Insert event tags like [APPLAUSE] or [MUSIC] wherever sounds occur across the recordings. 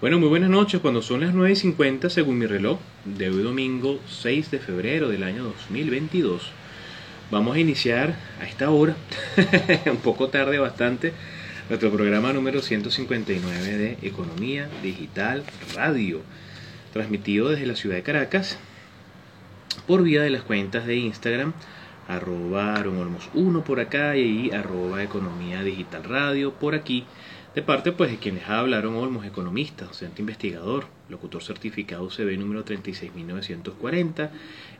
Bueno, muy buenas noches. Cuando son las 9.50 según mi reloj, de hoy domingo 6 de febrero del año 2022, vamos a iniciar a esta hora, [LAUGHS] un poco tarde bastante, nuestro programa número 159 de Economía Digital Radio, transmitido desde la ciudad de Caracas por vía de las cuentas de Instagram arroba 1 por acá y arroba Economía Digital Radio por aquí de parte pues de quienes hablaron Olmos, economista, docente investigador, locutor certificado CB número 36940,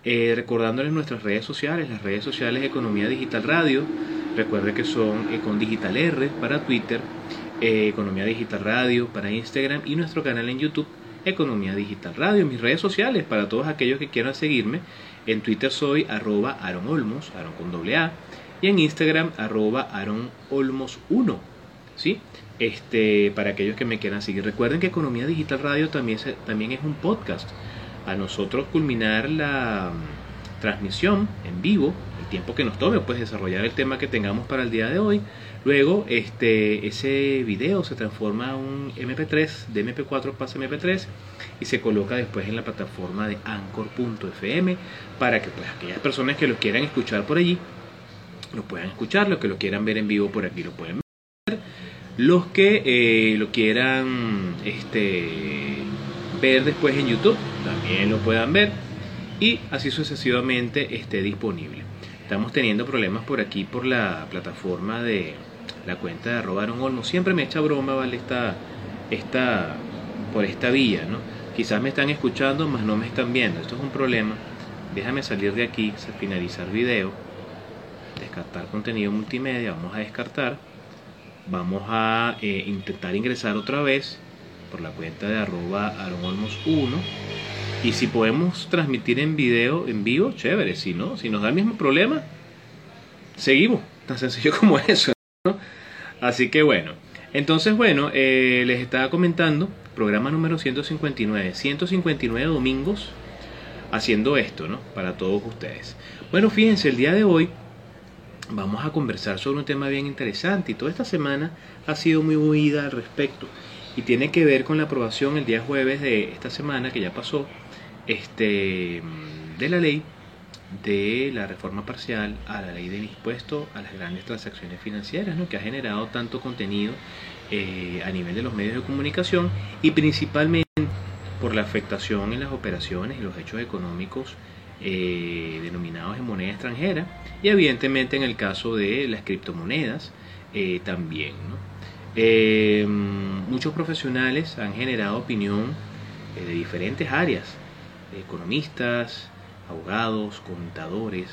eh, recordándoles nuestras redes sociales, las redes sociales Economía Digital Radio, recuerde que son Econ Digital R para Twitter, eh, Economía Digital Radio para Instagram y nuestro canal en YouTube Economía Digital Radio, mis redes sociales para todos aquellos que quieran seguirme, en Twitter soy arroba Aaron Olmos, Aaron con doble A, y en Instagram arroba Aaron Olmos 1, ¿sí? Este, para aquellos que me quieran seguir. Recuerden que Economía Digital Radio también, es un podcast. A nosotros culminar la mm, transmisión en vivo, el tiempo que nos tome, pues desarrollar el tema que tengamos para el día de hoy. Luego, este, ese video se transforma a un MP3, de MP4 pasa a MP3 y se coloca después en la plataforma de anchor.fm para que pues, aquellas personas que lo quieran escuchar por allí lo puedan escuchar, los que lo quieran ver en vivo por aquí lo pueden ver los que eh, lo quieran este, ver después en YouTube también lo puedan ver y así sucesivamente esté disponible. Estamos teniendo problemas por aquí por la plataforma de la cuenta de arroba Olmo. Siempre me echa broma, ¿vale? Esta, esta, por esta vía, ¿no? Quizás me están escuchando, mas no me están viendo. Esto es un problema. Déjame salir de aquí, finalizar video, descartar contenido multimedia, vamos a descartar vamos a eh, intentar ingresar otra vez por la cuenta de arroba 1 y si podemos transmitir en video en vivo chévere. Si no si nos da el mismo problema seguimos. Tan sencillo [LAUGHS] como eso así que bueno. Entonces bueno eh, les estaba comentando programa número 159 159 domingos haciendo esto no para todos ustedes. Bueno fíjense el día de hoy vamos a conversar sobre un tema bien interesante y toda esta semana ha sido muy movida al respecto y tiene que ver con la aprobación el día jueves de esta semana que ya pasó este de la ley de la reforma parcial a la ley del impuesto a las grandes transacciones financieras, ¿no? que ha generado tanto contenido eh, a nivel de los medios de comunicación y principalmente por la afectación en las operaciones y los hechos económicos eh, denominados en moneda extranjera y evidentemente en el caso de las criptomonedas eh, también. Eh, muchos profesionales han generado opinión de diferentes áreas, economistas, abogados, contadores,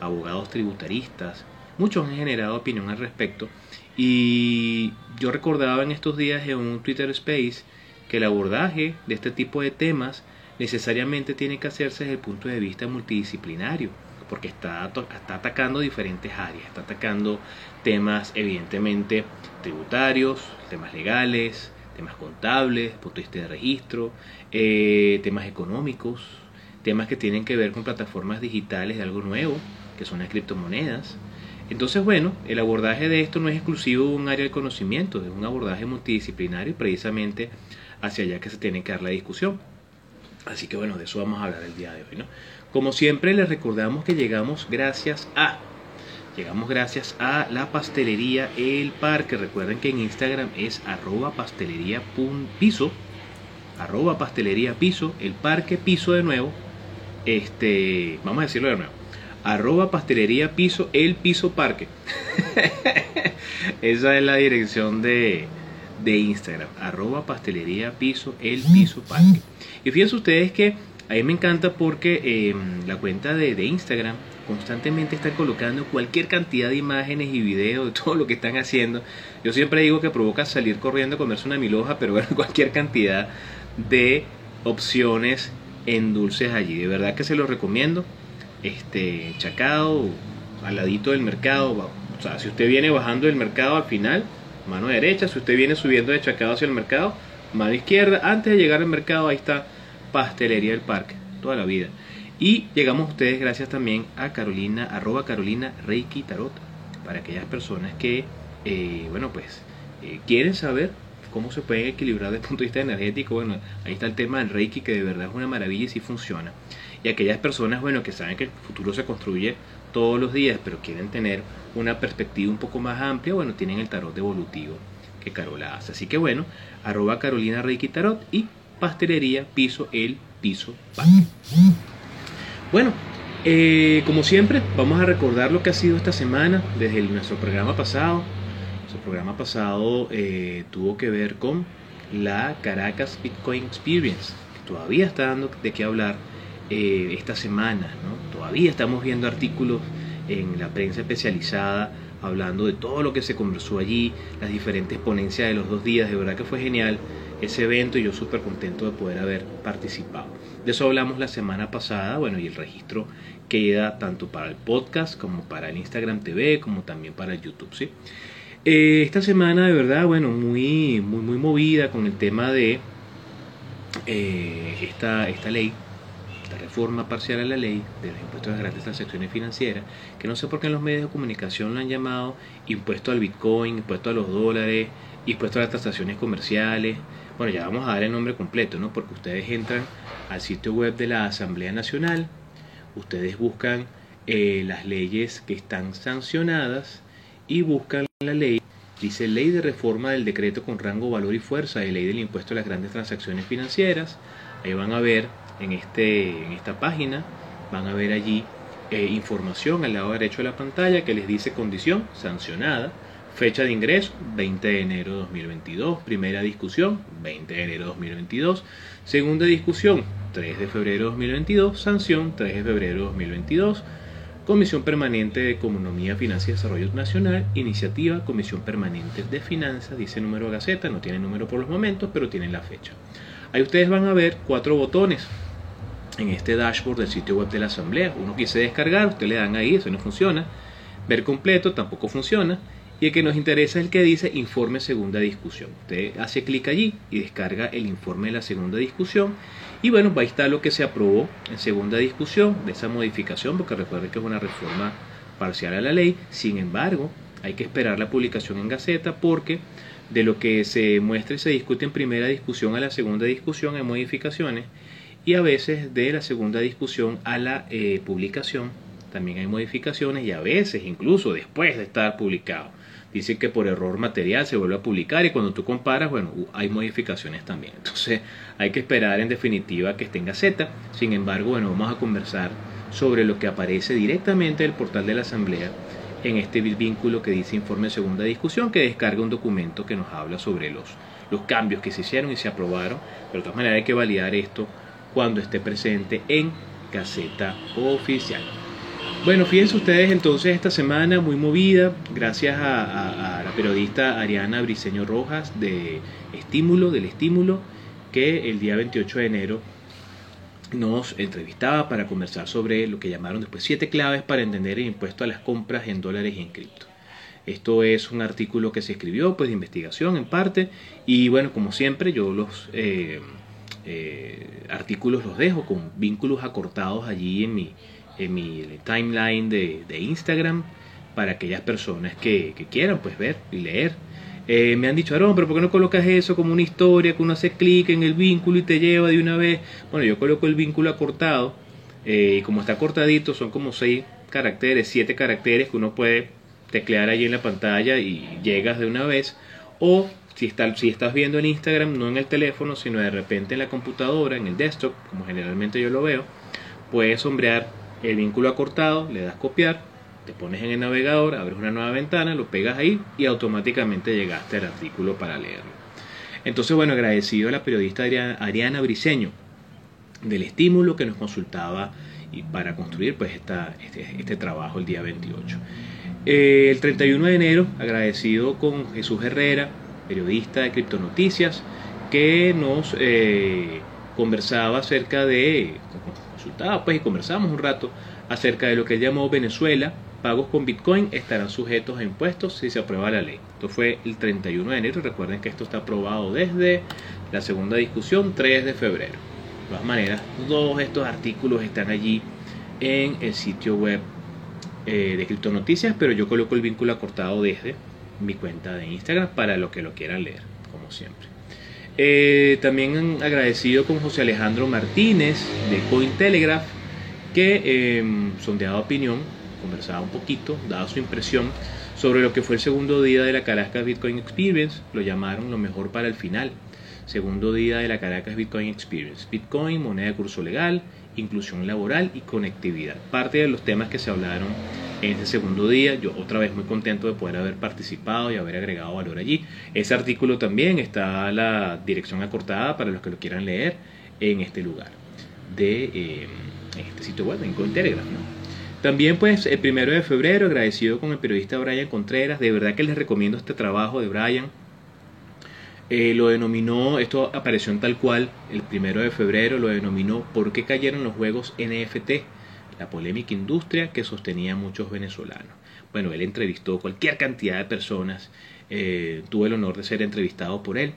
abogados tributaristas, muchos han generado opinión al respecto y yo recordaba en estos días en un Twitter Space que el abordaje de este tipo de temas necesariamente tiene que hacerse desde el punto de vista multidisciplinario, porque está, está atacando diferentes áreas, está atacando temas evidentemente tributarios, temas legales, temas contables, punto de vista de registro, eh, temas económicos, temas que tienen que ver con plataformas digitales de algo nuevo, que son las criptomonedas. Entonces, bueno, el abordaje de esto no es exclusivo de un área de conocimiento, es un abordaje multidisciplinario y precisamente hacia allá que se tiene que dar la discusión. Así que bueno, de eso vamos a hablar el día de hoy, ¿no? Como siempre les recordamos que llegamos gracias a Llegamos gracias a la pastelería El Parque. Recuerden que en Instagram es arroba pastelería piso. Arroba pastelería piso. El parque piso de nuevo. Este, vamos a decirlo de nuevo. Arroba pastelería piso. El piso parque. [LAUGHS] Esa es la dirección de, de Instagram. Arroba pastelería piso. El piso parque. Y fíjense ustedes que a mí me encanta porque em, la cuenta de, Instagram constantemente está colocando cualquier cantidad de imágenes y videos de todo lo que están haciendo. Yo siempre digo que provoca salir corriendo a comerse una miloja, pero [LAUGHS] cualquier cantidad de opciones en dulces allí. De verdad que se los recomiendo. Este Chacao, al ladito del mercado. O sea, si usted viene bajando del mercado al final, mano derecha. Si usted viene subiendo de Chacao hacia el mercado, mano izquierda. Antes de llegar al mercado, ahí está Pastelería del Parque, toda la vida. Y llegamos a ustedes gracias también a Carolina, arroba Carolina Reiki Tarot, para aquellas personas que, eh, bueno, pues eh, quieren saber cómo se puede equilibrar desde el punto de vista energético. Bueno, ahí está el tema del Reiki, que de verdad es una maravilla y sí funciona. Y aquellas personas, bueno, que saben que el futuro se construye todos los días, pero quieren tener una perspectiva un poco más amplia, bueno, tienen el tarot evolutivo que Carola hace. Así que bueno, arroba Carolina Reiki Tarot y pastelería piso el piso Bueno, eh, como siempre, vamos a recordar lo que ha sido esta semana desde nuestro programa pasado. Nuestro programa pasado eh, tuvo que ver con la Caracas Bitcoin Experience, que todavía está dando de qué hablar eh, esta semana. Todavía estamos viendo artículos en la prensa especializada hablando de todo lo que se conversó allí, las diferentes ponencias de los dos días. De verdad que fue genial ese evento y yo súper contento de poder haber participado. De eso hablamos la semana pasada, bueno, y el registro queda tanto para el podcast como para el Instagram TV, como también para el YouTube, ¿sí? Eh, esta semana de verdad, bueno, muy, muy, muy movida con el tema de eh, esta, esta ley reforma parcial a la ley de los impuestos a las grandes transacciones financieras, que no sé por qué en los medios de comunicación lo han llamado impuesto al Bitcoin, impuesto a los dólares, impuesto a las transacciones comerciales. Bueno, ya vamos a dar el nombre completo, ¿no? Porque ustedes entran al sitio web de la Asamblea Nacional, ustedes buscan eh, las leyes que están sancionadas y buscan la ley Dice Ley de Reforma del Decreto con rango, valor y fuerza de Ley del Impuesto a las Grandes Transacciones Financieras. Ahí van a ver en, este, en esta página van a ver allí eh, información al lado derecho de la pantalla que les dice condición sancionada, fecha de ingreso 20 de enero de 2022, primera discusión 20 de enero de 2022, segunda discusión 3 de febrero de 2022, sanción 3 de febrero de 2022, Comisión Permanente de Economía, Finanzas y Desarrollo Nacional, iniciativa Comisión Permanente de Finanzas, dice número de Gaceta, no tiene número por los momentos, pero tiene la fecha. Ahí ustedes van a ver cuatro botones en este dashboard del sitio web de la asamblea. Uno quise descargar, ustedes le dan ahí, eso no funciona. Ver completo tampoco funciona. Y el que nos interesa es el que dice informe segunda discusión. Usted hace clic allí y descarga el informe de la segunda discusión. Y bueno, ahí está lo que se aprobó en segunda discusión de esa modificación, porque recuerden que es una reforma parcial a la ley. Sin embargo, hay que esperar la publicación en Gaceta porque de lo que se muestra y se discute en primera discusión a la segunda discusión hay modificaciones y a veces de la segunda discusión a la eh, publicación también hay modificaciones y a veces incluso después de estar publicado. Dice que por error material se vuelve a publicar y cuando tú comparas, bueno, hay modificaciones también. Entonces hay que esperar en definitiva que esté en Gaceta. Sin embargo, bueno, vamos a conversar sobre lo que aparece directamente del portal de la Asamblea en este vínculo que dice informe de segunda discusión, que descarga un documento que nos habla sobre los, los cambios que se hicieron y se aprobaron. Pero de todas maneras hay que validar esto cuando esté presente en Gaceta Oficial. Bueno, fíjense ustedes entonces esta semana muy movida, gracias a, la periodista Ariana Briceño Rojas de Estímulo, del Estímulo, que el día 28 de enero nos entrevistaba para conversar sobre lo que llamaron después siete claves para entender el impuesto a las compras en dólares y en cripto. Esto es un artículo que se escribió, pues de investigación en parte, y bueno, como siempre, yo los eh, eh, artículos los dejo con vínculos acortados allí en mi, en mi timeline de, Instagram para aquellas personas que, quieran pues ver y leer. Eh, me han dicho, Aaron, pero ¿por qué no colocas eso como una historia que uno hace clic en el vínculo y te lleva de una vez? Bueno, yo coloco el vínculo acortado eh, y como está cortadito son como seis caracteres, siete caracteres que uno puede teclear allí en la pantalla y llegas de una vez. O si, si estás viendo en Instagram, no en el teléfono, sino de repente en la computadora, en el desktop, como generalmente yo lo veo, puedes sombrear el vínculo acortado, le das copiar, te pones en el navegador, abres una nueva ventana, lo pegas ahí y automáticamente llegaste al artículo para leerlo. Entonces, bueno, agradecido a la periodista Ariana Briceño del estímulo que nos consultaba y para construir pues este, este trabajo el día 28. Eh, el 31 de enero, agradecido con Jesús Herrera, periodista de Criptonoticias, que nos eh, conversaba acerca de, consultaba pues y conversamos un rato acerca de lo que él llamó Venezuela, pagos con Bitcoin estarán sujetos a impuestos si se aprueba la ley. Esto fue el 31 de enero, recuerden que esto está aprobado desde la segunda discusión 3 de febrero. De todas maneras, todos estos artículos están allí en el sitio web eh, de Criptonoticias, pero yo coloco el vínculo acortado desde mi cuenta de Instagram para los que lo quieran leer, como siempre. Eh, también agradecido con José Alejandro Martínez de Cointelegraph, que em, sondeaba opinión, conversaba un poquito, daba su impresión sobre lo que fue el segundo día de la Caracas Bitcoin Experience, lo llamaron lo mejor para el final. Segundo día de la Caracas Bitcoin Experience. Bitcoin, moneda de curso legal, inclusión laboral y conectividad. Parte de los temas que se hablaron en ese segundo día. Yo otra vez muy contento de poder haber participado y haber agregado valor allí. Ese artículo también está la dirección acortada para los que lo quieran leer en este lugar de eh, este sitio web, en Cointelegraph. También pues el primero de febrero agradecido con el periodista Brian Contreras. De verdad que les recomiendo este trabajo de Brian. Eh, lo denominó, esto apareció en tal cual, el primero de febrero lo denominó ¿Por qué cayeron los juegos NFT? La polémica industria que sostenía a muchos venezolanos. Bueno, él entrevistó cualquier cantidad de personas, eh, tuve el honor de ser entrevistado por él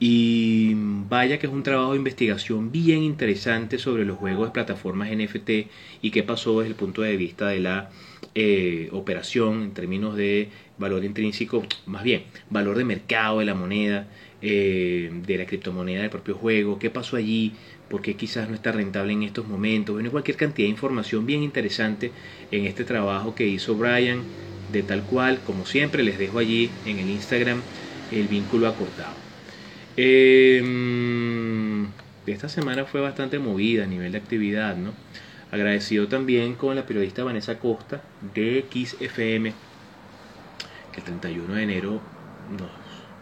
y vaya que es un trabajo de investigación bien interesante sobre los juegos de plataformas NFT y qué pasó desde el punto de vista de la eh, operación en términos de valor intrínseco, más bien valor de mercado de la moneda, eh, de la criptomoneda del propio juego, qué pasó allí, por qué quizás no está rentable en estos momentos. Bueno, cualquier cantidad de información bien interesante en este trabajo que hizo Brian, de tal cual, como siempre, les dejo allí en el Instagram el vínculo acortado. Eh, esta semana fue bastante movida a nivel de actividad, ¿no? Agradecido también con la periodista Vanessa Costa de XFM, que el 31 de enero nos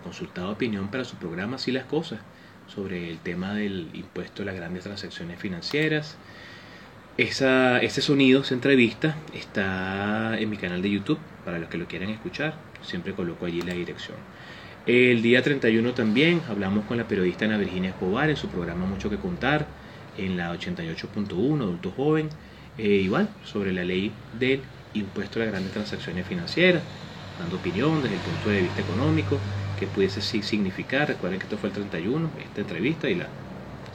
consultaba opinión para su programa Así las Cosas, sobre el tema del impuesto a las grandes transacciones financieras. Esa, ese sonido, esa entrevista, está en mi canal de YouTube, para los que lo quieran escuchar, siempre coloco allí la dirección. El día 31 también hablamos con la periodista Ana Virginia Escobar en su programa Mucho que Contar, en la 88.1, Adulto Joven, eh, igual sobre la ley del impuesto a las grandes transacciones financieras, dando opinión desde el punto de vista económico, que pudiese significar. Recuerden que esto fue el 31, esta entrevista, y la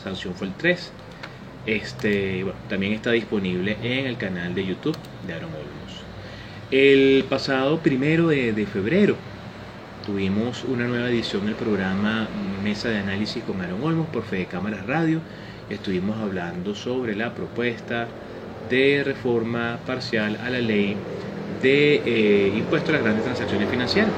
sanción fue el 3. Este, también está disponible en el canal de YouTube de Aaron Olmos. El pasado primero de, de febrero Tuvimos una nueva edición del programa Mesa de Análisis con Aaron Olmos por Fede Cámaras Radio. Estuvimos hablando sobre la propuesta de reforma parcial a la ley de eh, impuesto a las grandes transacciones financieras.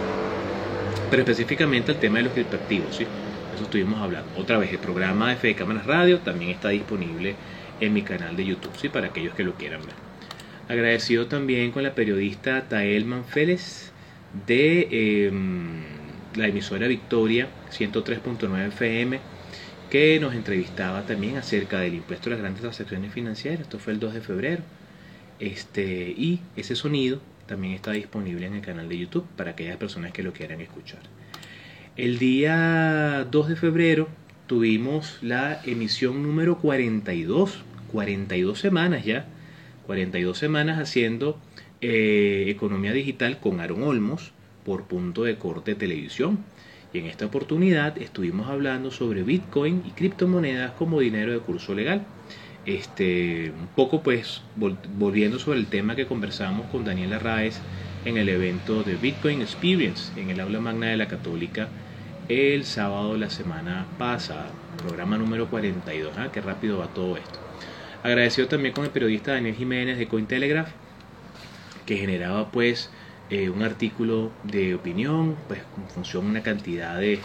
Pero específicamente el tema de los criptoactivos, ¿sí? Eso estuvimos hablando. Otra vez, el programa de Fede Cámaras Radio también está disponible en mi canal de YouTube, ¿sí? Para aquellos que lo quieran ver. Agradecido también con la periodista Tael Manfélez de em, la emisora Victoria 103.9 FM que nos entrevistaba también acerca del impuesto a las grandes transacciones financieras. Esto fue el 2 de febrero. Este, y ese sonido también está disponible en el canal de YouTube para aquellas personas que lo quieran escuchar. El día 2 de febrero tuvimos la emisión número 42, 42 semanas ya, 42 semanas haciendo eh, Economía Digital con Aaron Olmos por punto de corte televisión. Y en esta oportunidad estuvimos hablando sobre Bitcoin y criptomonedas como dinero de curso legal. Este, un poco pues volviendo sobre el tema que conversamos con Daniela Raez en el evento de Bitcoin Experience en el aula magna de la Católica el sábado de la semana pasada, programa número 42. ¿ah? Qué rápido va todo esto. Agradecido también con el periodista Daniel Jiménez de Cointelegraph que generaba pues eh, un artículo de opinión, pues en función una cantidad de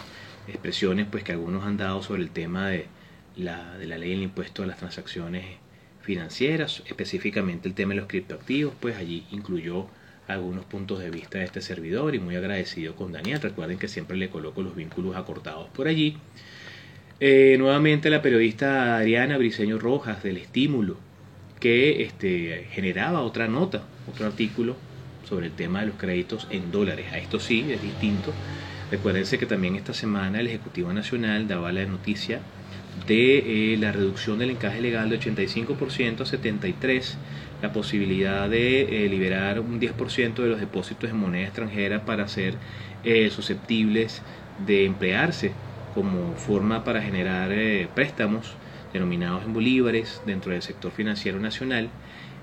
expresiones pues que algunos han dado sobre el tema de la, de la ley del impuesto a las transacciones financieras, específicamente el tema de los criptoactivos, pues allí incluyó algunos puntos de vista de este servidor y muy agradecido con Daniel. Recuerden que siempre le coloco los vínculos acortados por allí. Eh, nuevamente la periodista Adriana Briceño Rojas del Estímulo, que este, generaba otra nota, otro artículo sobre el tema de los créditos en dólares. A esto sí, es distinto. Recuérdense que también esta semana el Ejecutivo Nacional daba la noticia de eh, la reducción del encaje legal de 85% a 73%, la posibilidad de eh, liberar un 10% de los depósitos en moneda extranjera para ser eh, susceptibles de emplearse como forma para generar préstamos denominados en bolívares dentro del sector financiero nacional.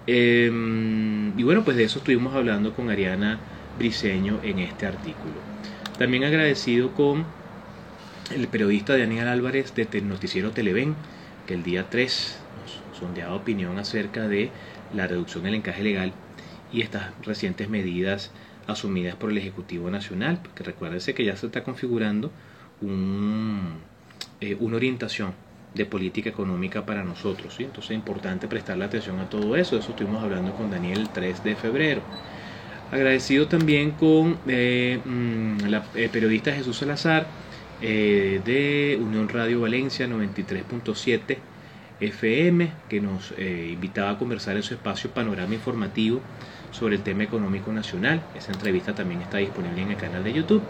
Em, y bueno, pues de eso estuvimos hablando con Ariana Briseño en este artículo. También agradecido con el periodista Daniel Álvarez de Noticiero Televen, que el día 3 nos sondeaba opinión acerca de la reducción del encaje legal y estas recientes medidas asumidas por el Ejecutivo Nacional, porque recuérdense que ya se está configurando un, eh, una orientación de política económica para nosotros. Entonces es importante prestarle atención a todo eso. Eso estuvimos hablando con Daniel el 3 de febrero. Agradecido también con eh, mm, la eh, periodista Jesús Salazar de Unión Radio Valencia 93.7 FM, que nos invitaba a conversar en su espacio Panorama Informativo sobre el tema económico nacional. Esa entrevista también está disponible en el canal de YouTube.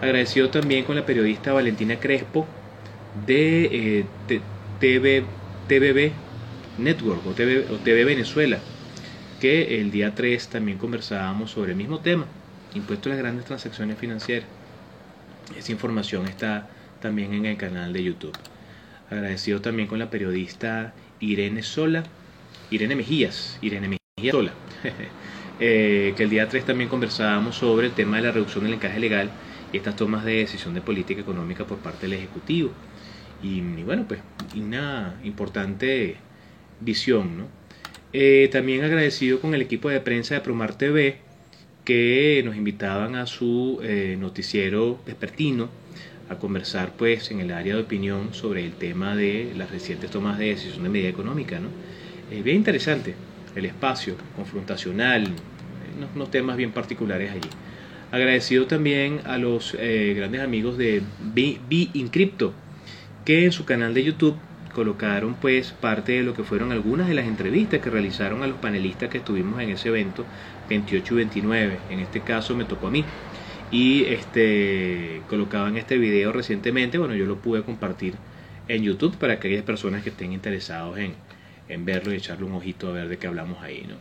Agradecido también con la periodista Valentina Crespo de eh, TV, TVB Network o TV, o TV Venezuela, que el día 3 también conversábamos sobre el mismo tema, impuesto a las grandes transacciones financieras. Esa información está también en el canal de YouTube. Agradecido también con la periodista Irene Sola, Irene Mejías, Irene Mejías Sola, [LAUGHS] eh, que el día 3 también conversábamos sobre el tema de la reducción del encaje legal y estas tomas de decisión de política económica por parte del Ejecutivo. Y, bueno, pues una importante visión, ¿no? Eh, también agradecido con el equipo de prensa de Promar TV que nos invitaban a su eh, noticiero despertino a conversar pues en el área de opinión sobre el tema de las recientes tomas de decisión de medida económica, ¿no? bien interesante el espacio confrontacional, unos, temas bien particulares allí. Agradecido también a los eh, grandes amigos de Be, Incrypto, que en su canal de YouTube colocaron pues parte de lo que fueron algunas de las entrevistas que realizaron a los panelistas que estuvimos en ese evento 28 y 29. En este caso me tocó a mí. Y este colocaban este video recientemente, bueno, yo lo pude compartir en YouTube para aquellas personas que estén interesados en, en verlo y echarle un ojito a ver de qué hablamos ahí, ¿no?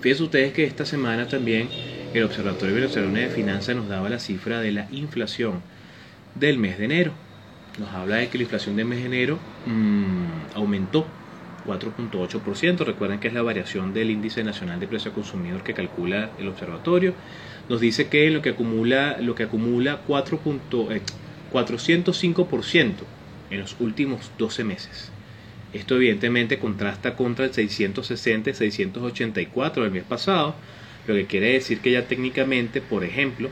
Fíjense ustedes que esta semana también el Observatorio Venezolano de Finanzas nos daba la cifra de la inflación del mes de enero. Nos habla de que la inflación del mes de enero mmm, aumentó 4.8%. Recuerden que es la variación del índice nacional de precio consumidor que calcula el observatorio. Nos dice que lo que acumula, lo que acumula 4. Eh, 405% en los últimos 12 meses. Esto evidentemente contrasta contra el 660 y 684 del mes pasado, lo que quiere decir que ya técnicamente, por ejemplo,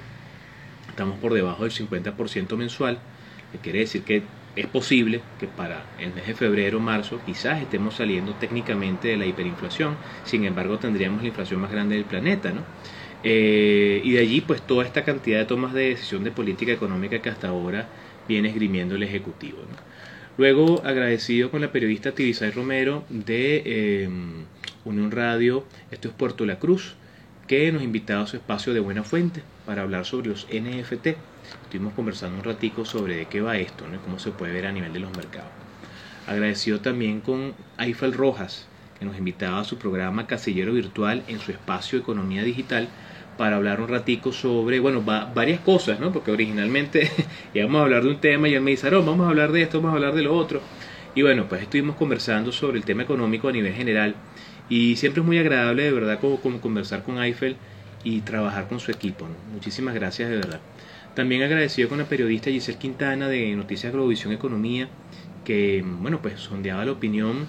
estamos por debajo del 50% mensual, que quiere decir que es posible que para el mes de febrero o marzo quizás estemos saliendo técnicamente de la hiperinflación, sin embargo tendríamos la inflación más grande del planeta, ¿no? Eh, y de allí pues toda esta cantidad de tomas de decisión de política económica que hasta ahora viene esgrimiendo el Ejecutivo. Luego, agradecido con la periodista Tibisay Romero de em, Unión Radio, esto es Puerto La Cruz, que nos invitado a su espacio de Buena Fuente para hablar sobre los NFT. Estuvimos conversando un ratico sobre de qué va esto, ¿no? cómo se puede ver a nivel de los mercados. Agradecido también con Eiffel Rojas, que nos invitaba a su programa Casillero Virtual en su espacio Economía Digital para hablar un ratico sobre, bueno, varias cosas, ¿no? Porque originalmente [LAUGHS] íbamos a hablar de un tema y él me dice, no, vamos a hablar de esto, vamos a hablar de lo otro. Y bueno, pues estuvimos conversando sobre el tema económico a nivel general y siempre es muy agradable de verdad como, conversar con Eiffel y trabajar con su equipo. Muchísimas gracias de verdad. También agradecido con la periodista Giselle Quintana de Noticias Globovisión Economía, que bueno, pues sondeaba la opinión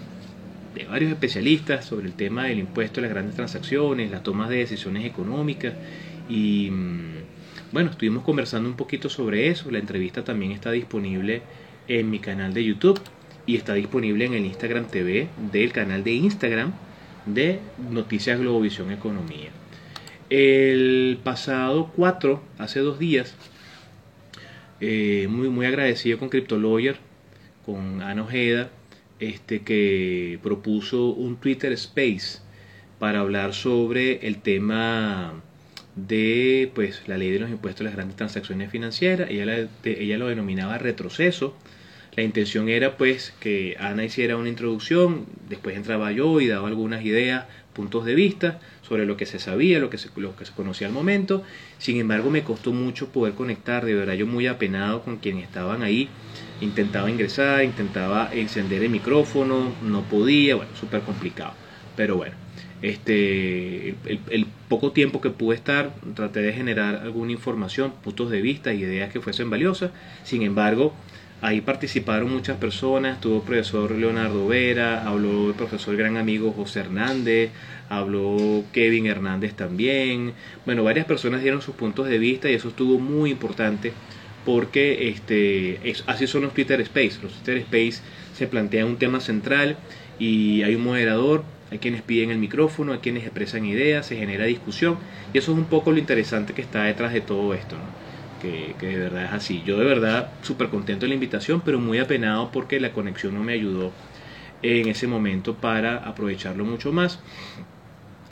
de varios especialistas sobre el tema del impuesto a las grandes transacciones, las tomas de decisiones económicas y mm, bueno, estuvimos conversando un poquito sobre eso. La entrevista también está disponible en mi canal de YouTube y está disponible en el Instagram TV del canal de Instagram de Noticias Globovisión Economía. El pasado 4, hace dos días, eh, muy, muy agradecido con CryptoLawyer, con Ana Ojeda, este, que propuso un Twitter Space para hablar sobre el tema de pues la ley de los impuestos a las grandes transacciones financieras. Ella, ella lo denominaba retroceso. La intención era pues que Ana hiciera una introducción, después entraba yo y daba algunas ideas, puntos de vista sobre lo que se sabía, lo que se, lo que se conocía al momento. Sin embargo, me costó mucho poder conectar, de verdad yo muy apenado con quienes estaban ahí Intentaba ingresar, intentaba encender el micrófono, no podía, bueno, súper complicado. Pero bueno, Este, el, poco tiempo que pude estar, traté de generar alguna información, puntos de vista ideas que fuesen valiosas. Sin embargo, ahí participaron muchas personas. Estuvo el profesor Leonardo Vera, habló el profesor gran amigo José Hernández, habló Kevin Hernández también. Bueno, varias personas dieron sus puntos de vista y eso estuvo muy importante porque este, así son los Twitter Space. Los Twitter Space se plantea un tema central y hay un moderador, hay quienes piden el micrófono, hay quienes expresan ideas, se genera discusión y eso es un poco lo interesante que está detrás de todo esto, que, de verdad es así. Yo de verdad súper contento de la invitación, pero muy apenado porque la conexión no me ayudó en ese momento para aprovecharlo mucho más.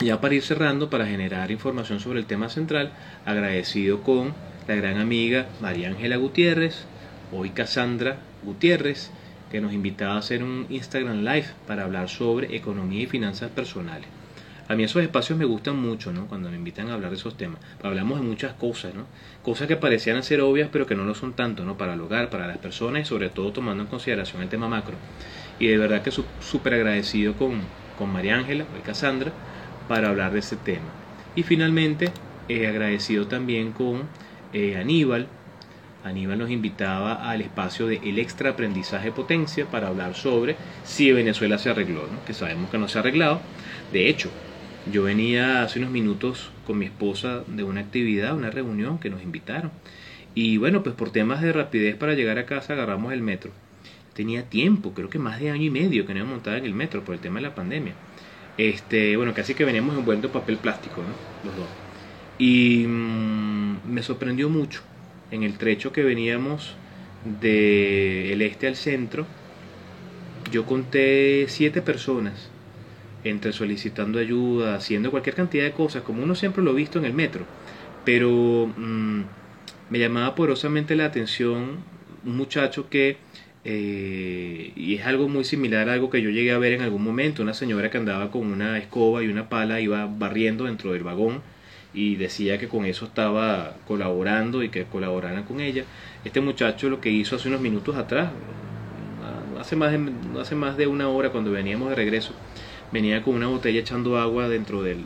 Ya para ir cerrando, para generar información sobre el tema central, agradecido con la gran amiga María Ángela Gutiérrez, hoy Cassandra Gutiérrez, que nos invitaba a hacer un Instagram Live para hablar sobre economía y finanzas personales. A mí esos espacios me gustan mucho, ¿no? Cuando me invitan a hablar de esos temas. Hablamos de muchas cosas, ¿no? Cosas que parecían ser obvias, pero que no lo son tanto, ¿no? Para el hogar, para las personas y sobre todo tomando en consideración el tema macro. Y de verdad que súper agradecido con, con María Ángela, hoy Cassandra, para hablar de ese tema. Y finalmente, he agradecido también con eh, Aníbal. Aníbal nos invitaba al espacio de El Extra Aprendizaje Potencia para hablar sobre si Venezuela se arregló, que sabemos que no se ha arreglado. De hecho, yo venía hace unos minutos con mi esposa de una actividad, una reunión que nos invitaron. Y bueno, pues por temas de rapidez para llegar a casa agarramos el metro. Tenía tiempo, creo que más de año y medio que no iba montada en el metro por el tema de la pandemia. Este, bueno, casi que veníamos envueltos en papel plástico, ¿no? Los dos. Y mm, me sorprendió mucho en el trecho que veníamos del este al centro. Yo conté siete personas entre solicitando ayuda, haciendo cualquier cantidad de cosas, como uno siempre lo ha visto en el metro. Pero mm, me llamaba poderosamente la atención un muchacho que, eh, y es algo muy similar a algo que yo llegué a ver en algún momento, una señora que andaba con una escoba y una pala, iba barriendo dentro del vagón y decía que con eso estaba colaborando y que colaboraran con ella. Este muchacho lo que hizo hace unos minutos atrás, hace más de, hace más de una hora cuando veníamos de regreso, venía con una botella echando agua dentro del,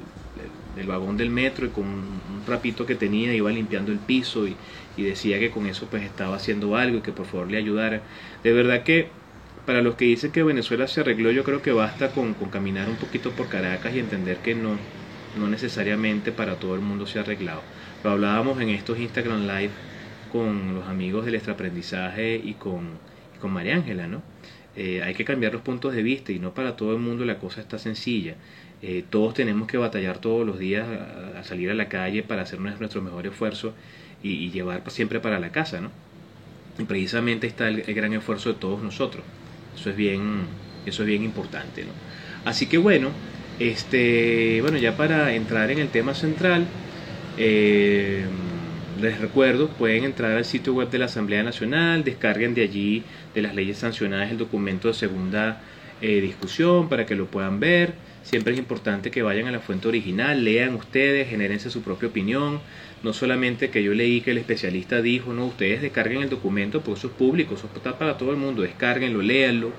del, vagón del metro y con un, rapito que tenía iba limpiando el piso y, y, decía que con eso pues estaba haciendo algo y que por favor le ayudara. De verdad que para los que dicen que Venezuela se arregló yo creo que basta con, con caminar un poquito por Caracas y entender que no no necesariamente para todo el mundo se ha arreglado. Lo hablábamos en estos Instagram Live con los amigos del extraaprendizaje y con, con María Ángela, ¿no? Eh, hay que cambiar los puntos de vista y no para todo el mundo la cosa está sencilla. Eh, todos tenemos que batallar todos los días a, salir a la calle para hacer nuestro mejor esfuerzo y, llevar siempre para la casa, ¿no? Y precisamente está el, el, gran esfuerzo de todos nosotros. Eso es bien, eso es bien importante, ¿no? Así que bueno, este, bueno, ya para entrar en el tema central, eh, les recuerdo, pueden entrar al sitio web de la Asamblea Nacional, descarguen de allí de las leyes sancionadas el documento de segunda eh, discusión para que lo puedan ver. Siempre es importante que vayan a la fuente original, lean ustedes, genérense su propia opinión. No solamente que yo leí que el especialista dijo, no, ustedes descarguen el documento porque eso es público, eso está para todo el mundo, descarguenlo, léanlo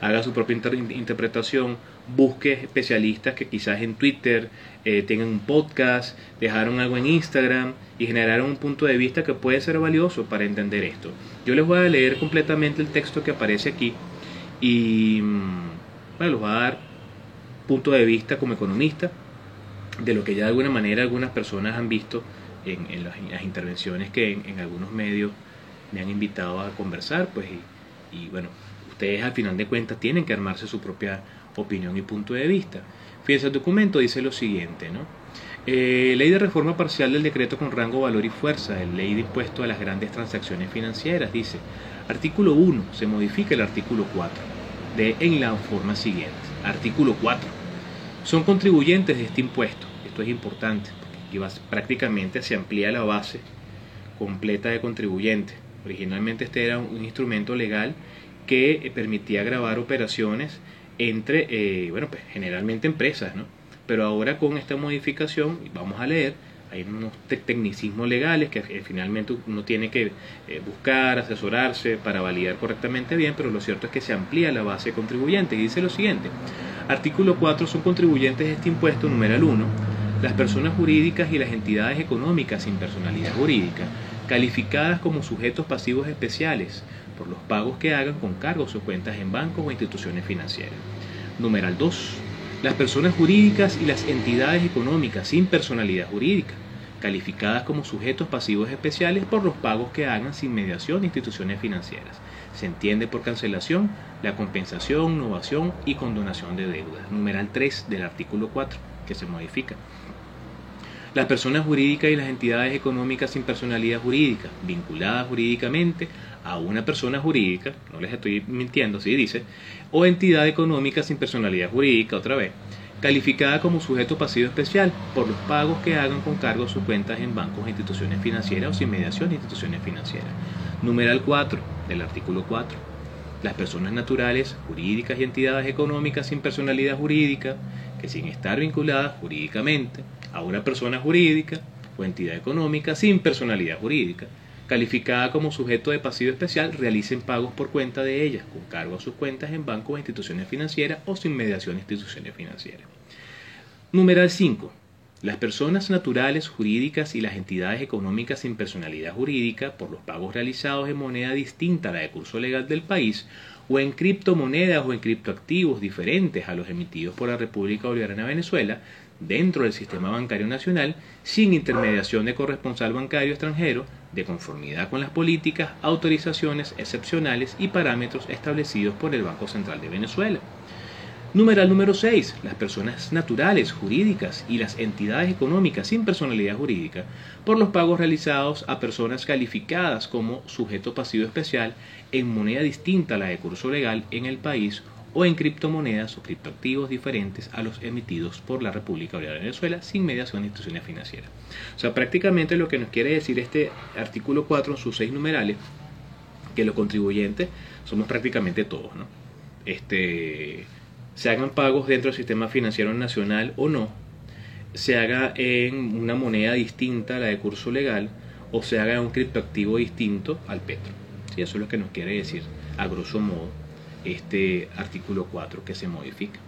haga su propia interpretación, busque especialistas que quizás en Twitter eh, tengan un podcast, dejaron algo en Instagram y generaron un punto de vista que puede ser valioso para entender esto. Yo les voy a leer completamente el texto que aparece aquí y mm, bueno, voy a dar punto de vista como economista de lo que ya de alguna manera algunas personas han visto en, las, intervenciones que en, algunos medios me han invitado a conversar, pues y bueno, ustedes al final de cuentas tienen que armarse su propia opinión y punto de vista. Fíjense, el documento dice lo siguiente, ¿no? Eh, ley de reforma parcial del decreto con rango, valor y fuerza, el ley de impuesto a las grandes transacciones financieras, dice, artículo 1, se modifica el artículo 4, de en la forma siguiente. Artículo 4, son contribuyentes de este impuesto, esto es importante, porque prácticamente se amplía la base completa de contribuyentes. Originalmente este era un instrumento legal que permitía grabar operaciones entre, eh, bueno, pues generalmente empresas, ¿no? Pero ahora con esta modificación, vamos a leer, hay unos tecnicismos legales que eh, finalmente uno tiene que eh, buscar, asesorarse para validar correctamente bien, pero lo cierto es que se amplía la base contribuyente y dice lo siguiente, Artículo 4 son contribuyentes de este impuesto, numeral 1, las personas jurídicas y las entidades económicas sin personalidad jurídica, calificadas como sujetos pasivos especiales por los pagos que hagan con cargo a sus cuentas en bancos o instituciones financieras. Numeral 2. Las personas jurídicas y las entidades económicas sin personalidad jurídica, calificadas como sujetos pasivos especiales por los pagos que hagan sin mediación de instituciones financieras. Se entiende por cancelación la compensación, innovación y condonación de deudas. Numeral 3 del artículo 4 que se modifica. Las personas jurídicas y las entidades económicas sin personalidad jurídica, vinculadas jurídicamente a una persona jurídica, no les estoy mintiendo si dice, o entidad económica sin personalidad jurídica, otra vez, calificada como sujeto pasivo especial por los pagos que hagan con cargo sus cuentas en bancos e instituciones financieras o sin mediación de instituciones financieras. Numeral 4 del artículo 4. Las personas naturales, jurídicas y entidades económicas sin personalidad jurídica, que sin estar vinculadas jurídicamente a una persona jurídica o entidad económica sin personalidad jurídica, calificada como sujeto de pasivo especial, realicen pagos por cuenta de ellas, con cargo a sus cuentas en bancos o instituciones financieras o sin mediación de instituciones financieras. Numeral 5. Las personas naturales, jurídicas y las entidades económicas sin personalidad jurídica por los pagos realizados en moneda distinta a la de curso legal del país o en criptomonedas o en criptoactivos diferentes a los emitidos por la República Bolivariana de Venezuela dentro del sistema bancario nacional sin intermediación de corresponsal bancario extranjero de conformidad con las políticas, autorizaciones excepcionales y parámetros establecidos por el Banco Central de Venezuela. Numeral número 6. Las personas naturales, jurídicas y las entidades económicas sin personalidad jurídica por los pagos realizados a personas calificadas como sujeto pasivo especial en moneda distinta a la de curso legal en el país o en criptomonedas o criptoactivos diferentes a los emitidos por la República de Venezuela sin mediación de instituciones financieras. O sea, prácticamente lo que nos quiere decir este artículo 4 en sus seis numerales, que los contribuyentes somos prácticamente todos, ¿no? Este, se hagan pagos dentro del sistema financiero nacional o no, se haga en una moneda distinta a la de curso legal o se haga en un criptoactivo distinto al petro. Y eso es lo que nos quiere decir, a grosso modo, este artículo 4 que se modifica.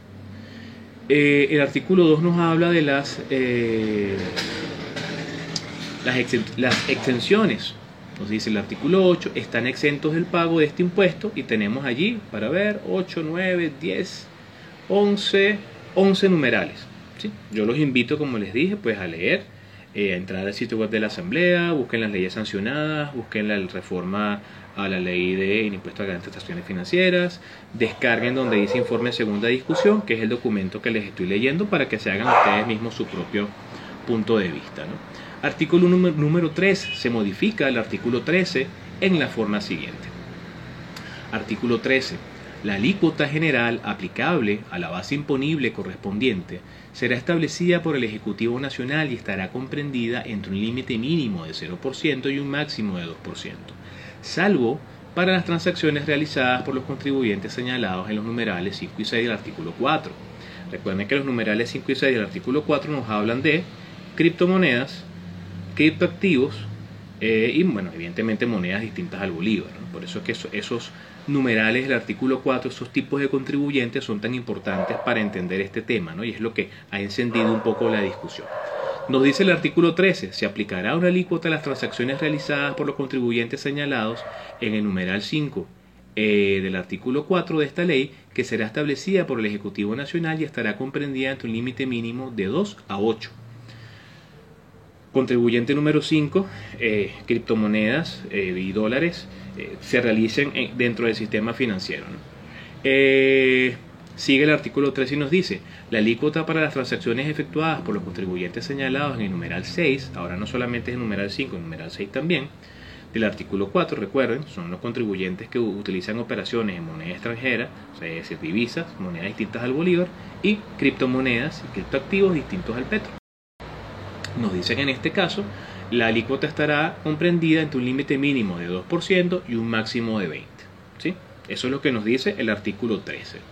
Eh, el artículo 2 nos habla de las, eh, las, las, exenciones. Nos dice el artículo 8, están exentos del pago de este impuesto y tenemos allí, para ver, 8, 9, 10, 11, 11 numerales. ¿sí? Yo los invito, como les dije, pues a leer, eh, a entrar al sitio web de la Asamblea, busquen las leyes sancionadas, busquen la reforma a la ley de impuesto a grandes transacciones financieras, descarguen donde dice informe segunda discusión, que es el documento que les estoy leyendo para que se hagan ustedes mismos su propio punto de vista. Artículo número, número 3, se modifica el artículo 13 en la forma siguiente. Artículo 13. La alícuota general aplicable a la base imponible correspondiente será establecida por el Ejecutivo Nacional y estará comprendida entre un límite mínimo de 0% y un máximo de 2% salvo para las transacciones realizadas por los contribuyentes señalados en los numerales 5 y 6 del artículo 4. Recuerden que los numerales 5 y 6 del artículo 4 nos hablan de criptomonedas, criptoactivos eh, y, bueno, evidentemente monedas distintas al bolívar. Por eso es que esos numerales del artículo 4, esos tipos de contribuyentes son tan importantes para entender este tema, ¿no? y es lo que ha encendido un poco la discusión. Nos dice el artículo 13, se aplicará una alícuota a las transacciones realizadas por los contribuyentes señalados en el numeral 5 eh, del artículo 4 de esta ley, que será establecida por el Ejecutivo Nacional y estará comprendida entre un límite mínimo de 2 a 8. Contribuyente número 5, eh, criptomonedas eh, y dólares se realicen dentro del sistema financiero. Sigue el artículo 3 y nos dice, la alícuota para las transacciones efectuadas por los contribuyentes señalados en el numeral 6, ahora no solamente es el numeral 5, el numeral 6 también, del artículo 4, recuerden, son los contribuyentes que utilizan operaciones en moneda extranjera, o sea, es decir, divisas, monedas distintas al bolívar, y criptomonedas y criptoactivos distintos al petro. Nos dicen en este caso, la alícuota estará comprendida entre un límite mínimo de 2% y un máximo de 20%. ¿sí? Eso es lo que nos dice el artículo 13.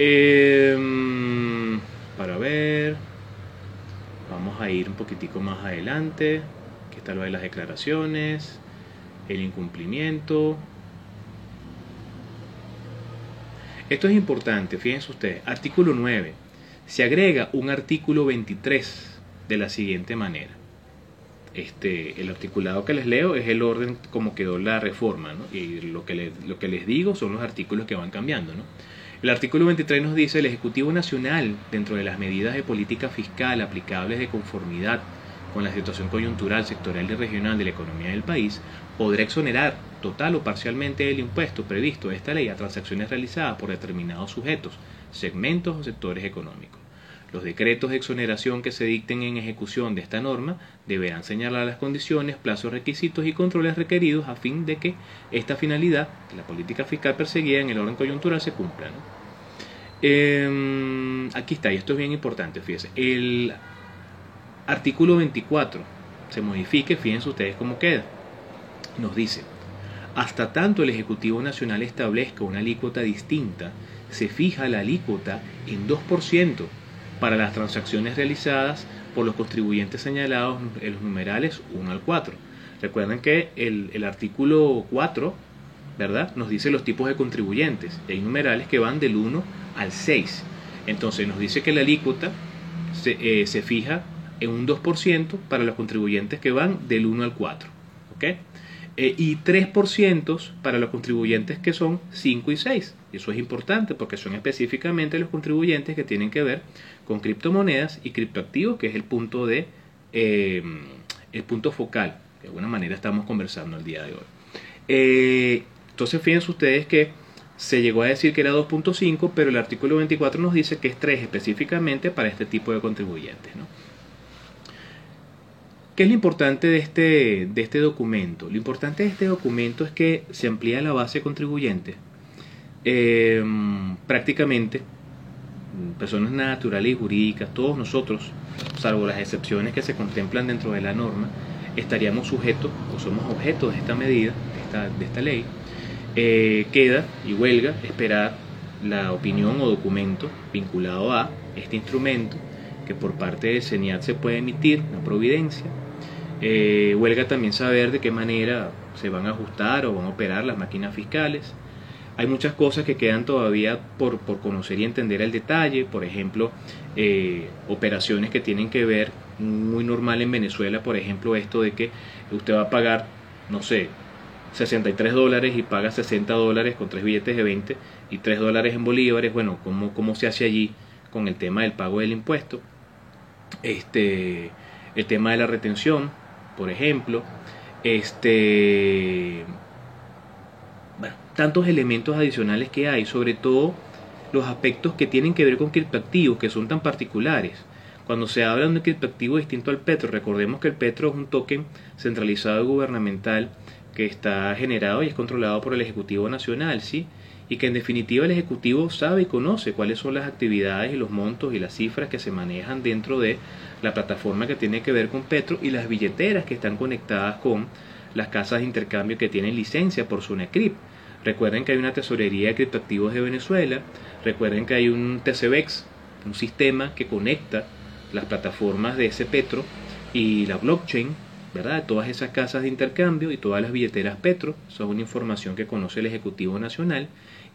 Em, para ver, vamos a ir un poquitico más adelante. Aquí está lo de las declaraciones, el incumplimiento. Esto es importante, fíjense ustedes. Artículo 9. Se agrega un artículo 23 de la siguiente manera. Este, el articulado que les leo es el orden como quedó la reforma, ¿no? y lo que, les, lo que les digo son los artículos que van cambiando. ¿no? El artículo 23 nos dice el Ejecutivo Nacional, dentro de las medidas de política fiscal aplicables de conformidad con la situación coyuntural, sectorial y regional de la economía del país, podrá exonerar total o parcialmente del impuesto previsto de esta ley a transacciones realizadas por determinados sujetos, segmentos o sectores económicos. Los decretos de exoneración que se dicten en ejecución de esta norma deberán señalar las condiciones, plazos, requisitos y controles requeridos a fin de que esta finalidad, la política fiscal perseguida en el orden coyuntural, se cumpla. Em, aquí está, y esto es bien importante, fíjense. El artículo 24 se modifique, fíjense ustedes cómo queda. Nos dice, hasta tanto el Ejecutivo Nacional establezca una alícuota distinta, se fija la alícuota en 2% para las transacciones realizadas por los contribuyentes señalados en los numerales 1 al 4. Recuerden que el, artículo 4 ¿verdad? nos dice los tipos de contribuyentes. hay numerales que van del 1 al 6. Entonces nos dice que la alícuota se, eh, se fija en un 2% para los contribuyentes que van del 1 al 4. ¿ok? Eh, y 3% para los contribuyentes que son 5 y 6. Y eso es importante porque son específicamente los contribuyentes que tienen que ver con criptomonedas y criptoactivos, que es el punto de eh, el punto focal, de alguna manera estamos conversando el día de hoy. Eh, entonces fíjense ustedes que se llegó a decir que era 2.5, pero el artículo 24 nos dice que es 3 específicamente para este tipo de contribuyentes. ¿Qué es lo importante de este, de este documento? Lo importante de este documento es que se amplía la base contribuyente. Eh, prácticamente personas naturales y jurídicas, todos nosotros, salvo las excepciones que se contemplan dentro de la norma, estaríamos sujetos o somos objetos de esta medida, de esta, de esta ley, eh, queda y huelga esperar la opinión o documento vinculado a este instrumento que por parte de CENIAT se puede emitir, una providencia. Eh, huelga también saber de qué manera se van a ajustar o van a operar las máquinas fiscales. Hay muchas cosas que quedan todavía por, conocer y entender el detalle, por ejemplo, eh, operaciones que tienen que ver, muy normal en Venezuela, por ejemplo, esto de que usted va a pagar, no sé, 63 dólares y paga 60 dólares con tres billetes de 20 y 3 dólares en bolívares, bueno, ¿cómo, cómo se hace allí con el tema del pago del impuesto? Este, el tema de la retención, por ejemplo, este tantos elementos adicionales que hay, sobre todo los aspectos que tienen que ver con criptoactivos, que son tan particulares. Cuando se habla de un criptoactivo distinto al Petro, recordemos que el Petro es un token centralizado y gubernamental que está generado y es controlado por el Ejecutivo Nacional, ¿sí? Y que en definitiva el Ejecutivo sabe y conoce cuáles son las actividades y los montos y las cifras que se manejan dentro de la plataforma que tiene que ver con Petro y las billeteras que están conectadas con las casas de intercambio que tienen licencia por SUNECRIP. Recuerden que hay una tesorería de criptoactivos de Venezuela. Recuerden que hay un TCBEX, un sistema que conecta las plataformas de ese Petro y la blockchain, ¿verdad? Todas esas casas de intercambio y todas las billeteras Petro. Eso es una información que conoce el Ejecutivo Nacional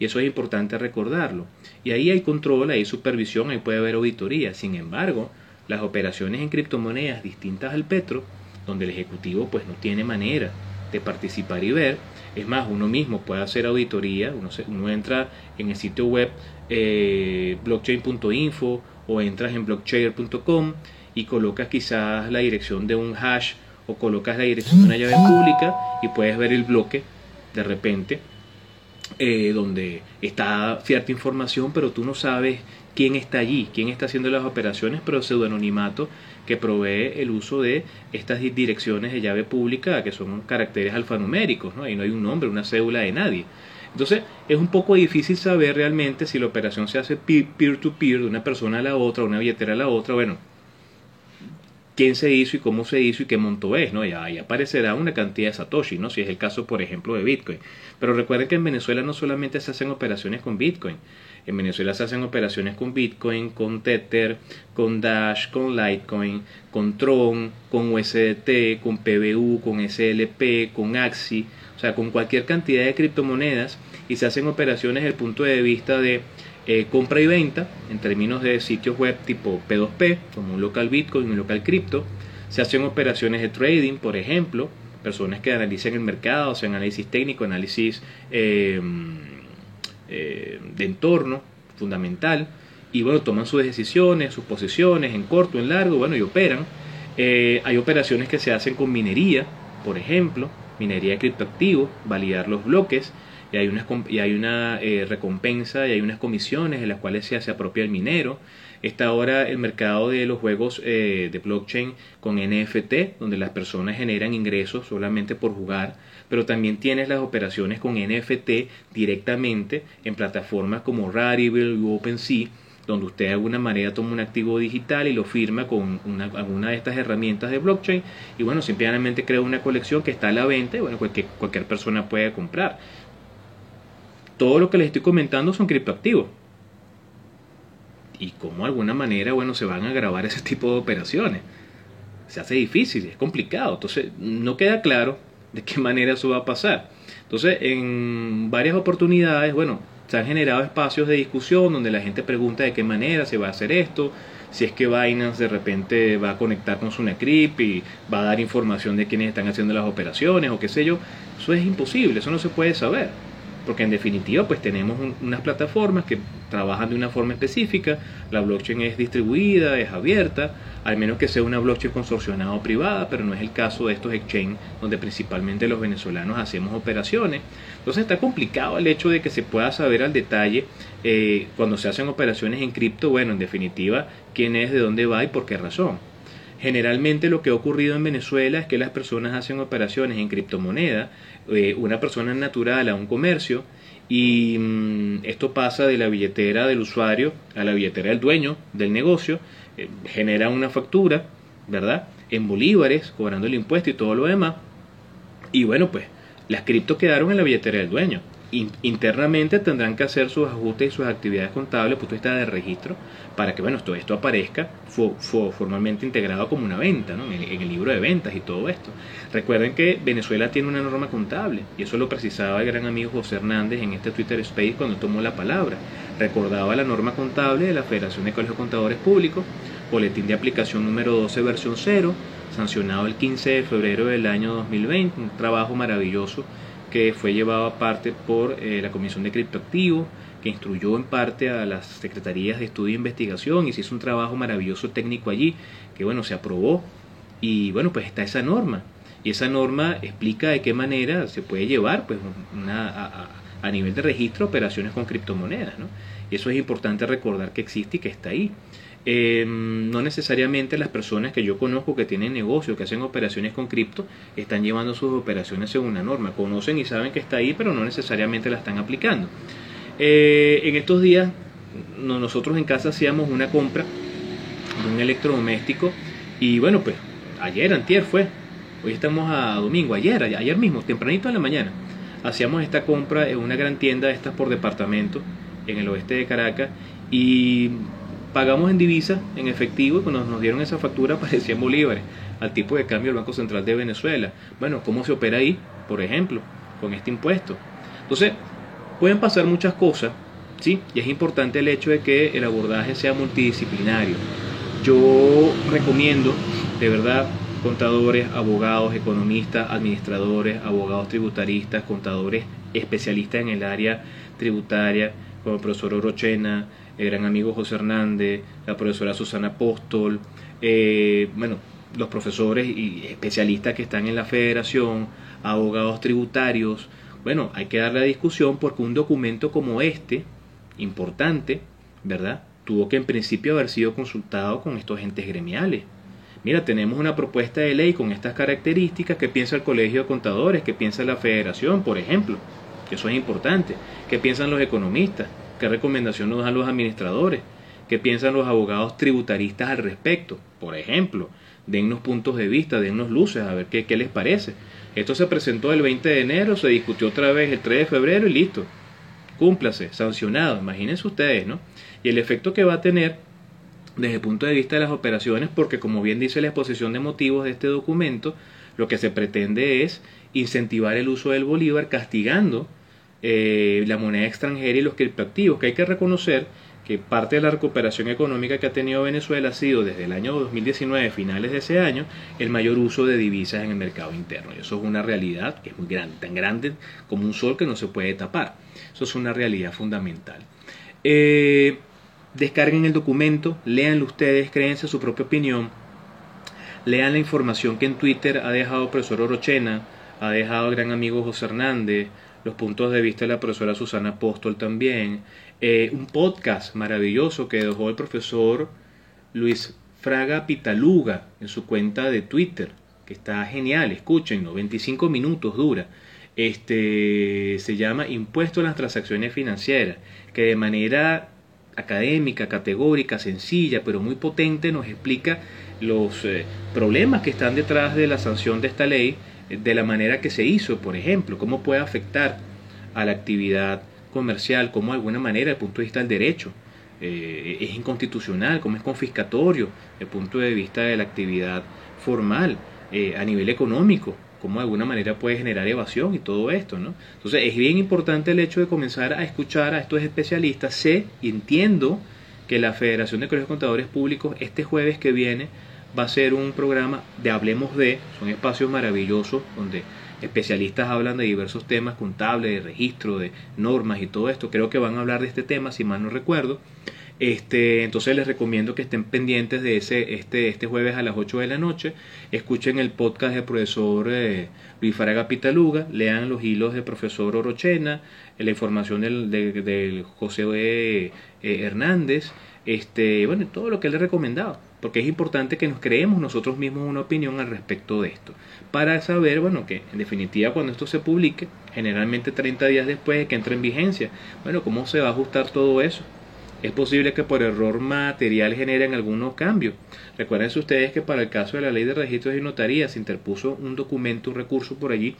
y eso es importante recordarlo. Y ahí hay control, hay supervisión, ahí puede haber auditoría. Sin embargo, las operaciones en criptomonedas distintas al Petro, donde el Ejecutivo pues no tiene manera de participar y ver, es más, uno mismo puede hacer auditoría, uno, uno entra en el sitio web eh, blockchain.info o entras en blockchain.com y colocas quizás la dirección de un hash o colocas la dirección de una llave pública y puedes ver el bloque de repente eh, donde está cierta información, pero tú no sabes quién está allí, quién está haciendo las operaciones, pero pseudonimimato que provee el uso de estas direcciones de llave pública que son caracteres alfanuméricos, ¿no? Ahí no hay un nombre, una cédula de nadie. Entonces es un poco difícil saber realmente si la operación se hace peer-to-peer, -peer, de una persona a la otra, una billetera a la otra. Bueno, quién se hizo y cómo se hizo y qué monto es, ¿no? Y ahí aparecerá una cantidad de Satoshi, ¿no? Si es el caso, por ejemplo, de Bitcoin. Pero recuerden que en Venezuela no solamente se hacen operaciones con Bitcoin. En Venezuela se hacen operaciones con Bitcoin, con Tether, con Dash, con Litecoin, con Tron, con USDT, con PBU, con SLP, con Axi, o sea, con cualquier cantidad de criptomonedas y se hacen operaciones desde el punto de vista de eh, compra y venta en términos de sitios web tipo P2P, como un local Bitcoin, un local cripto. Se hacen operaciones de trading, por ejemplo, personas que analizan el mercado, o sea, análisis técnico, análisis em, eh, de entorno fundamental, y bueno, toman sus decisiones, sus posiciones en corto, en largo, bueno, y operan. Eh, hay operaciones que se hacen con minería, por ejemplo, minería de criptoactivos, validar los bloques, y hay una, y hay una eh, recompensa y hay unas comisiones en las cuales se, hace apropia el minero. Está ahora el mercado de los juegos eh, de blockchain con NFT, donde las personas generan ingresos solamente por jugar, pero también tienes las operaciones con NFT directamente en plataformas como Rarible o OpenSea, donde usted de alguna manera toma un activo digital y lo firma con una, alguna de estas herramientas de blockchain y bueno, simplemente crea una colección que está a la venta y bueno, cualquier, cualquier persona puede comprar todo lo que les estoy comentando son criptoactivos. Y como de alguna manera, bueno, se van a grabar ese tipo de operaciones. Se hace difícil, es complicado. Entonces, no queda claro de qué manera eso va a pasar. Entonces, en varias oportunidades, bueno, se han generado espacios de discusión donde la gente pregunta de qué manera se va a hacer esto, si es que Binance de repente va a conectar con su Necrypt y va a dar información de quiénes están haciendo las operaciones o qué sé yo. Eso es imposible, eso no se puede saber porque en definitiva pues tenemos unas plataformas que trabajan de una forma específica, la blockchain es distribuida, es abierta, al menos que sea una blockchain consorcionada o privada, pero no es el caso de estos exchange donde principalmente los venezolanos hacemos operaciones. Entonces está complicado el hecho de que se pueda saber al detalle eh, cuando se hacen operaciones en cripto, bueno, en definitiva, quién es, de dónde va y por qué razón. Generalmente lo que ha ocurrido en Venezuela es que las personas hacen operaciones en criptomoneda, eh, una persona natural a un comercio, y mm, esto pasa de la billetera del usuario a la billetera del dueño del negocio, eh, genera una factura, ¿verdad? En bolívares, cobrando el impuesto y todo lo demás. Y bueno, pues las criptos quedaron en la billetera del dueño internamente tendrán que hacer sus ajustes y sus actividades contables, punto de de registro, para que bueno, todo esto aparezca formalmente integrado como una venta, ¿no? en, el, libro de ventas y todo esto. Recuerden que Venezuela tiene una norma contable, y eso lo precisaba el gran amigo José Hernández en este Twitter Space cuando tomó la palabra. Recordaba la norma contable de la Federación de Colegios Contadores Públicos, boletín de aplicación número 12 versión 0, sancionado el 15 de febrero del año 2020, un trabajo maravilloso que fue llevado aparte por eh, la Comisión de Criptoactivos, que instruyó en parte a las secretarías de estudio e investigación y se hizo un trabajo maravilloso técnico allí, que bueno, se aprobó y bueno, pues está esa norma. Y esa norma explica de qué manera se puede llevar pues, una, a, nivel de registro operaciones con criptomonedas. ¿no? Y eso es importante recordar que existe y que está ahí. Em, no necesariamente las personas que yo conozco que tienen negocio, que hacen operaciones con cripto, están llevando sus operaciones según una norma. Conocen y saben que está ahí, pero no necesariamente la están aplicando. Eh, en estos días, nosotros en casa hacíamos una compra de un electrodoméstico y bueno, pues ayer, antier fue, hoy estamos a domingo, ayer, ayer mismo, tempranito en la mañana, hacíamos esta compra en una gran tienda, estas por departamento, en el oeste de Caracas, y pagamos en divisa, en efectivo, y cuando nos dieron esa factura [LAUGHS] parecían bolívares al tipo de cambio del Banco Central de Venezuela. Bueno, ¿cómo se opera ahí, por ejemplo, con este impuesto? Entonces, pueden pasar muchas cosas, ¿sí? Y es importante el hecho de que el abordaje sea multidisciplinario. Yo recomiendo, de verdad, contadores, abogados, economistas, administradores, abogados tributaristas, contadores especialistas en el área tributaria, como el profesor Orochena, el gran amigo José Hernández, la profesora Susana Apóstol, eh, bueno, los profesores y especialistas que están en la federación, abogados tributarios. Bueno, hay que darle la discusión porque un documento como este, importante, ¿verdad? Tuvo que en principio haber sido consultado con estos entes gremiales. Mira, tenemos una propuesta de ley con estas características. ¿Qué piensa el Colegio de Contadores? ¿Qué piensa la Federación, por ejemplo? Eso es importante. ¿Qué piensan los economistas? ¿Qué recomendación nos dan los administradores? ¿Qué piensan los abogados tributaristas al respecto? Por ejemplo, dennos puntos de vista, dennos luces, a ver qué, qué les parece. Esto se presentó el 20 de enero, se discutió otra vez el 3 de febrero y listo. Cúmplase, sancionado, imagínense ustedes, ¿no? Y el efecto que va a tener desde el punto de vista de las operaciones, porque como bien dice la exposición de motivos de este documento, lo que se pretende es incentivar el uso del bolívar castigando eh, la moneda extranjera y los criptoactivos, que hay que reconocer que parte de la recuperación económica que ha tenido Venezuela ha sido desde el año 2019, finales de ese año, el mayor uso de divisas en el mercado interno. Y eso es una realidad que es muy grande, tan grande como un sol que no se puede tapar. Eso es una realidad fundamental. Eh, descarguen el documento, léanlo ustedes, créense su propia opinión, lean la información que en Twitter ha dejado el profesor Orochena, ha dejado el gran amigo José Hernández, los puntos de vista de la profesora Susana Apóstol también, eh, un podcast maravilloso que dejó el profesor Luis Fraga Pitaluga en su cuenta de Twitter, que está genial, escúchenlo, 25 minutos dura. Este se llama Impuesto a las transacciones financieras, que de manera académica, categórica, sencilla, pero muy potente, nos explica los eh, problemas que están detrás de la sanción de esta ley, de la manera que se hizo, por ejemplo, cómo puede afectar a la actividad comercial, cómo de alguna manera, desde el punto de vista del derecho, eh, es inconstitucional, cómo es confiscatorio, desde el punto de vista de la actividad formal, a nivel económico, cómo de alguna manera puede generar evasión y todo esto, ¿no? Entonces es bien importante el hecho de comenzar a escuchar a estos especialistas. Sé y entiendo que la Federación de Colegios Contadores Públicos este jueves que viene va a ser un programa de Hablemos de, son espacios maravillosos donde especialistas hablan de diversos temas contables, de registro, de normas y todo esto. Creo que van a hablar de este tema, si mal no recuerdo. Este, entonces les recomiendo que estén pendientes de ese este, este jueves a las 8 de la noche. Escuchen el podcast del profesor eh, Luis Faraga Pitaluga, lean los hilos del profesor Orochena, la información del, del, José eh, Hernández, este, bueno, todo lo que él le recomendado, porque es importante que nos creemos nosotros mismos una opinión al respecto de esto, para saber, bueno, que en definitiva cuando esto se publique, generalmente 30 días después de que entre en vigencia, bueno, cómo se va a ajustar todo eso es posible que por error material generen algunos cambios. Recuerden ustedes que para el caso de la ley de registros y notarías se interpuso un documento, un recurso por allí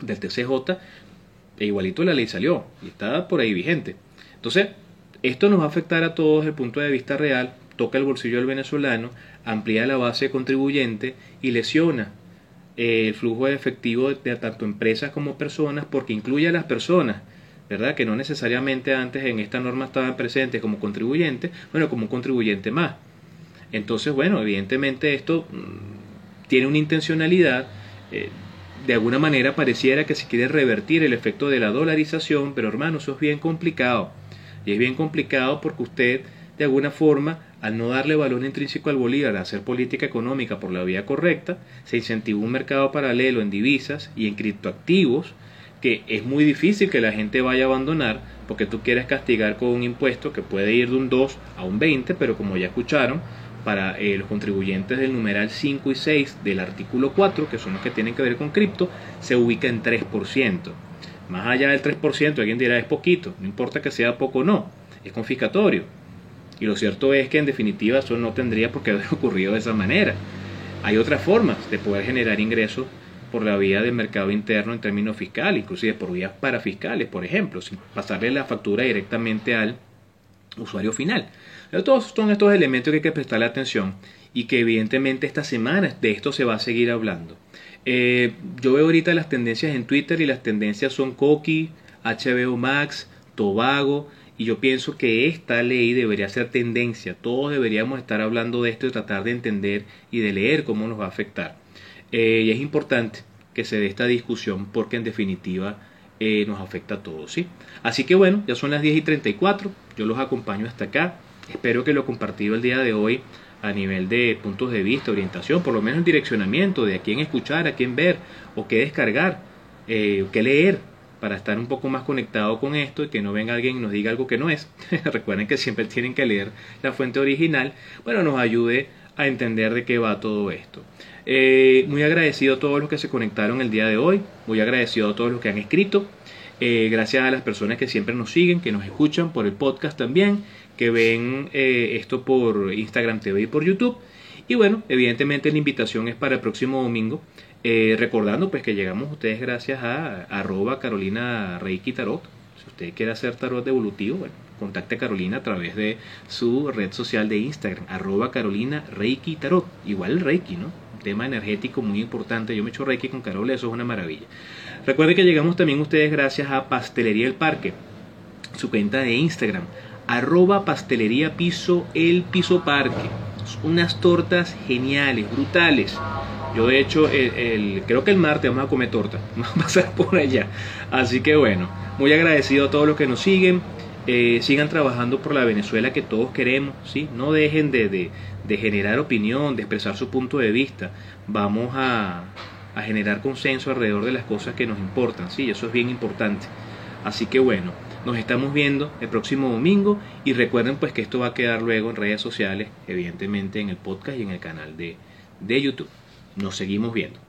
del TCJ, e igualito la ley salió y está por ahí vigente. Entonces, esto nos va a afectar a todos desde el punto de vista real, toca el bolsillo del venezolano, amplía la base contribuyente y lesiona eh, el flujo de efectivo de tanto empresas como personas porque incluye a las personas ¿verdad? Que no necesariamente antes en esta norma estaban presentes como contribuyentes, bueno, como un contribuyente más. Entonces, bueno, evidentemente esto mm, tiene una intencionalidad, eh, de alguna manera pareciera que se quiere revertir el efecto de la dolarización, pero hermano, eso es bien complicado. Y es bien complicado porque usted, de alguna forma, al no darle valor intrínseco al bolívar, a hacer política económica por la vía correcta, se incentiva un mercado paralelo en divisas y en criptoactivos, que es muy difícil que la gente vaya a abandonar porque tú quieres castigar con un impuesto que puede ir de un 2 a un 20, pero como ya escucharon, para eh, los contribuyentes del numeral 5 y 6 del artículo 4, que son los que tienen que ver con cripto, se ubica en 3%. Más allá del 3%, alguien dirá es poquito, no importa que sea poco o no, es confiscatorio. Y lo cierto es que en definitiva eso no tendría por qué haber [LAUGHS] ocurrido de esa manera. Hay otras formas de poder generar ingresos por la vía del mercado interno en términos fiscales, inclusive por vías parafiscales, por ejemplo, sin pasarle la factura directamente al usuario final. Pero todos son estos elementos que hay que prestarle atención y que evidentemente esta semana de esto se va a seguir hablando. Eh, yo veo ahorita las tendencias en Twitter y las tendencias son Coqui, HBO Max, Tobago, y yo pienso que esta ley debería ser tendencia. Todos deberíamos estar hablando de esto y tratar de entender y de leer cómo nos va a afectar. Eh, y es importante que se dé esta discusión porque en definitiva eh, nos afecta a todos. ¿sí? Así que bueno, ya son las 10 y 34, yo los acompaño hasta acá. Espero que lo compartido el día de hoy a nivel de puntos de vista, orientación, por lo menos el direccionamiento de a quién escuchar, a quién ver o qué descargar, eh, qué leer para estar un poco más conectado con esto y que no venga alguien y nos diga algo que no es. [LAUGHS] Recuerden que siempre tienen que leer la fuente original. Bueno, nos ayude a entender de qué va todo esto. Eh, muy agradecido a todos los que se conectaron el día de hoy, muy agradecido a todos los que han escrito, eh, gracias a las personas que siempre nos siguen, que nos escuchan por el podcast también, que ven eh, esto por Instagram TV y por YouTube. Y bueno, evidentemente la invitación es para el próximo domingo. Eh, recordando pues que llegamos a ustedes gracias a arroba Carolina Reiki Tarot. Si usted quiere hacer tarot evolutivo, bueno, contacte a Carolina a través de su red social de Instagram, arroba Carolina Reiki Tarot. Igual el Reiki, ¿no? Un tema energético muy importante. Yo me echo Reiki con Carol, eso es una maravilla. Recuerde que llegamos también ustedes gracias a Pastelería El Parque, su cuenta de Instagram, arroba pastelería piso el piso parque. Unas tortas geniales, brutales. Yo de hecho, el, creo que el martes vamos a comer torta. [LAUGHS] Vamos a pasar por allá. Así que bueno, muy agradecido a todos los que nos siguen. Eh, sigan trabajando por la Venezuela que todos queremos. ¿sí? No dejen de, de, de generar opinión, de expresar su punto de vista. Vamos a, a generar consenso alrededor de las cosas que nos importan. Sí, eso es bien importante. Así que bueno, nos estamos viendo el próximo domingo y recuerden pues que esto va a quedar luego en redes sociales, evidentemente en el podcast y en el canal de, de YouTube. Nos seguimos viendo.